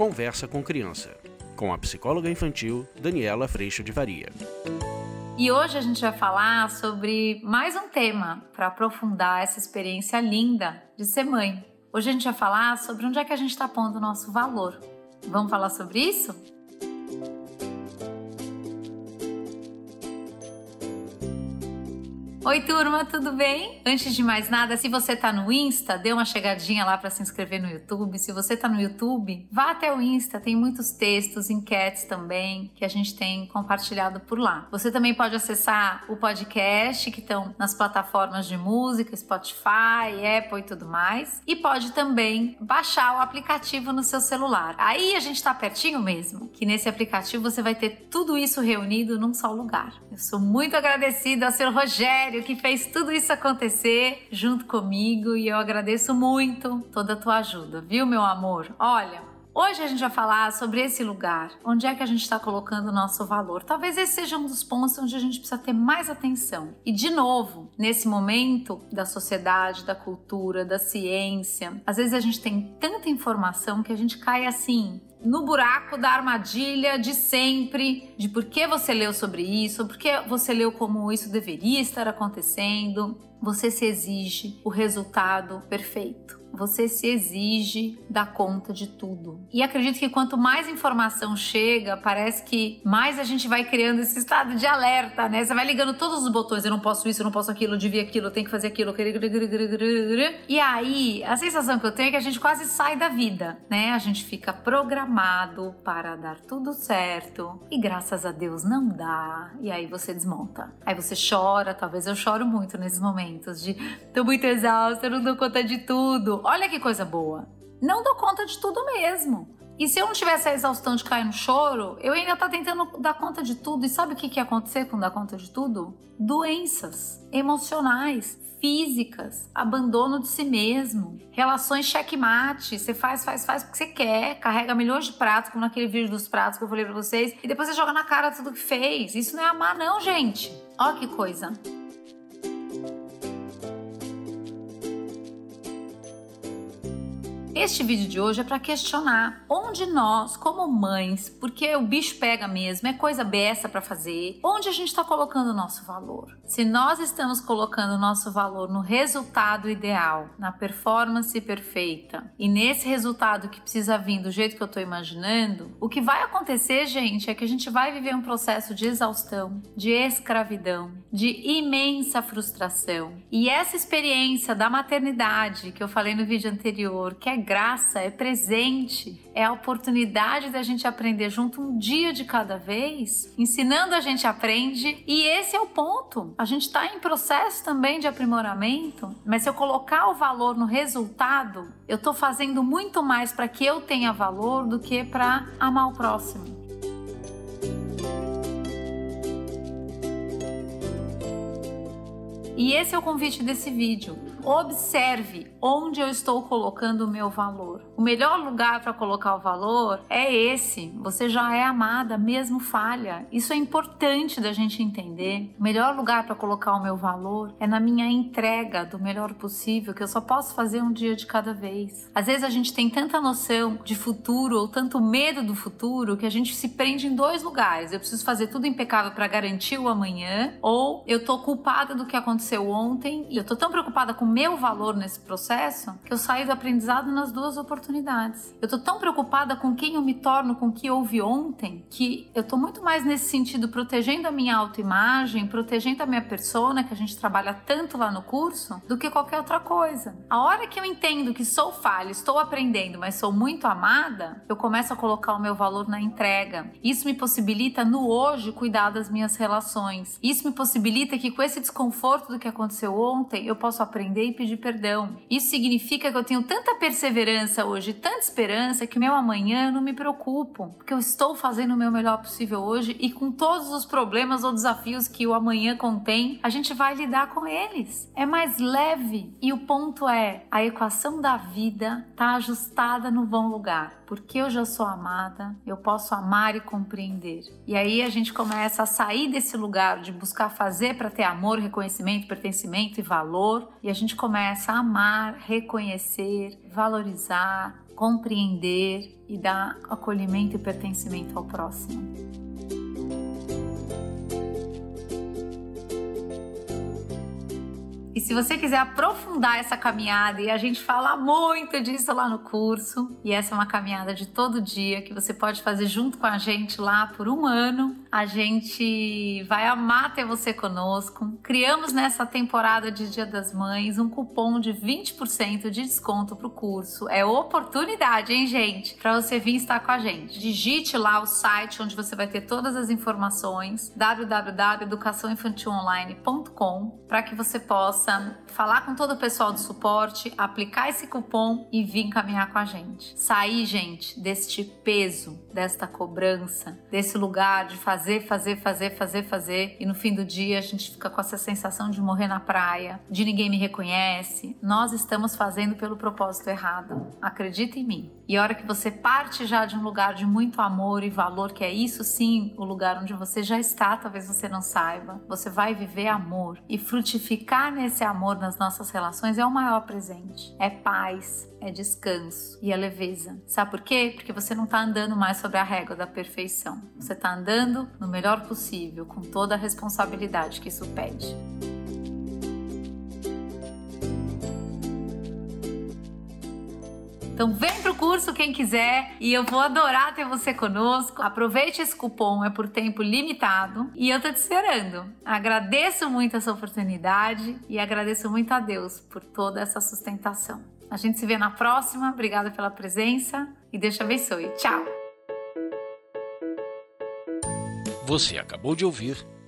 Conversa com Criança, com a psicóloga infantil Daniela Freixo de Varia. E hoje a gente vai falar sobre mais um tema para aprofundar essa experiência linda de ser mãe. Hoje a gente vai falar sobre onde é que a gente está pondo o nosso valor. Vamos falar sobre isso? Oi, turma, tudo bem? Antes de mais nada, se você tá no Insta, dê uma chegadinha lá para se inscrever no YouTube. Se você tá no YouTube, vá até o Insta, tem muitos textos, enquetes também que a gente tem compartilhado por lá. Você também pode acessar o podcast que estão nas plataformas de música, Spotify, Apple e tudo mais, e pode também baixar o aplicativo no seu celular. Aí a gente tá pertinho mesmo, que nesse aplicativo você vai ter tudo isso reunido num só lugar. Eu sou muito agradecida ao seu Rogério que fez tudo isso acontecer junto comigo e eu agradeço muito toda a tua ajuda, viu, meu amor? Olha, Hoje a gente vai falar sobre esse lugar, onde é que a gente está colocando o nosso valor. Talvez esse seja um dos pontos onde a gente precisa ter mais atenção. E de novo, nesse momento da sociedade, da cultura, da ciência, às vezes a gente tem tanta informação que a gente cai assim no buraco da armadilha de sempre, de por que você leu sobre isso, por que você leu como isso deveria estar acontecendo. Você se exige o resultado perfeito você se exige dar conta de tudo. E acredito que quanto mais informação chega, parece que mais a gente vai criando esse estado de alerta, né? Você vai ligando todos os botões, eu não posso isso, eu não posso aquilo, eu devia aquilo, eu tenho que fazer aquilo. E aí, a sensação que eu tenho é que a gente quase sai da vida, né? A gente fica programado para dar tudo certo e graças a Deus não dá. E aí você desmonta. Aí você chora, talvez eu choro muito nesses momentos de tô muito exausta, não dou conta de tudo olha que coisa boa. Não dou conta de tudo mesmo. E se eu não tivesse a exaustão de cair no choro, eu ainda tá tentando dar conta de tudo. E sabe o que, que ia acontecer com dar conta de tudo? Doenças emocionais, físicas, abandono de si mesmo, relações checkmate. Você faz, faz, faz porque você quer, carrega milhões de pratos, como naquele vídeo dos pratos que eu falei pra vocês, e depois você joga na cara tudo que fez. Isso não é amar, não, gente. Ó que coisa. Este vídeo de hoje é para questionar onde nós, como mães, porque o bicho pega mesmo, é coisa beça para fazer, onde a gente está colocando o nosso valor. Se nós estamos colocando o nosso valor no resultado ideal, na performance perfeita, e nesse resultado que precisa vir do jeito que eu estou imaginando, o que vai acontecer, gente, é que a gente vai viver um processo de exaustão, de escravidão, de imensa frustração. E essa experiência da maternidade que eu falei no vídeo anterior, que é graça, é presente, é a oportunidade da gente aprender junto um dia de cada vez, ensinando a gente aprende e esse é o ponto. A gente está em processo também de aprimoramento, mas se eu colocar o valor no resultado, eu estou fazendo muito mais para que eu tenha valor do que para amar o próximo. E esse é o convite desse vídeo. Observe onde eu estou colocando o meu valor. O melhor lugar para colocar o valor é esse. Você já é amada, mesmo falha. Isso é importante da gente entender. O melhor lugar para colocar o meu valor é na minha entrega do melhor possível, que eu só posso fazer um dia de cada vez. Às vezes a gente tem tanta noção de futuro ou tanto medo do futuro que a gente se prende em dois lugares. Eu preciso fazer tudo impecável para garantir o amanhã, ou eu tô culpada do que aconteceu ontem e eu tô tão preocupada com meu valor nesse processo que eu saio do aprendizado nas duas oportunidades. Eu tô tão preocupada com quem eu me torno, com o que houve ontem, que eu tô muito mais nesse sentido protegendo a minha autoimagem, protegendo a minha persona, que a gente trabalha tanto lá no curso, do que qualquer outra coisa. A hora que eu entendo que sou falha, estou aprendendo, mas sou muito amada, eu começo a colocar o meu valor na entrega. Isso me possibilita no hoje cuidar das minhas relações. Isso me possibilita que com esse desconforto do que aconteceu ontem, eu posso aprender arrepender e pedir perdão. Isso significa que eu tenho tanta perseverança hoje, tanta esperança que meu amanhã eu não me preocupo, porque eu estou fazendo o meu melhor possível hoje e com todos os problemas ou desafios que o amanhã contém, a gente vai lidar com eles. É mais leve e o ponto é, a equação da vida está ajustada no bom lugar porque eu já sou amada, eu posso amar e compreender. E aí a gente começa a sair desse lugar de buscar fazer para ter amor, reconhecimento, pertencimento e valor, e a gente começa a amar, reconhecer, valorizar, compreender e dar acolhimento e pertencimento ao próximo. E se você quiser aprofundar essa caminhada, e a gente fala muito disso lá no curso, e essa é uma caminhada de todo dia que você pode fazer junto com a gente lá por um ano. A gente vai amar ter você conosco. Criamos nessa temporada de Dia das Mães um cupom de 20% de desconto para o curso. É oportunidade, hein, gente? Para você vir estar com a gente. Digite lá o site onde você vai ter todas as informações www.educaçãoinfantilonline.com para que você possa falar com todo o pessoal do suporte, aplicar esse cupom e vir caminhar com a gente. Sair, gente, deste peso, desta cobrança, desse lugar de fazer, fazer, fazer, fazer, fazer e no fim do dia a gente fica com essa sensação de morrer na praia, de ninguém me reconhece. Nós estamos fazendo pelo propósito errado. Acredita em mim. E a hora que você parte já de um lugar de muito amor e valor, que é isso sim o lugar onde você já está, talvez você não saiba, você vai viver amor e frutificar nesse esse amor nas nossas relações é o maior presente. É paz, é descanso e é leveza. Sabe por quê? Porque você não está andando mais sobre a régua da perfeição. Você está andando no melhor possível, com toda a responsabilidade que isso pede. Então vem pro curso quem quiser e eu vou adorar ter você conosco. Aproveite esse cupom, é por tempo limitado e eu tô te esperando. Agradeço muito essa oportunidade e agradeço muito a Deus por toda essa sustentação. A gente se vê na próxima. Obrigada pela presença e Deus te abençoe. Tchau. Você acabou de ouvir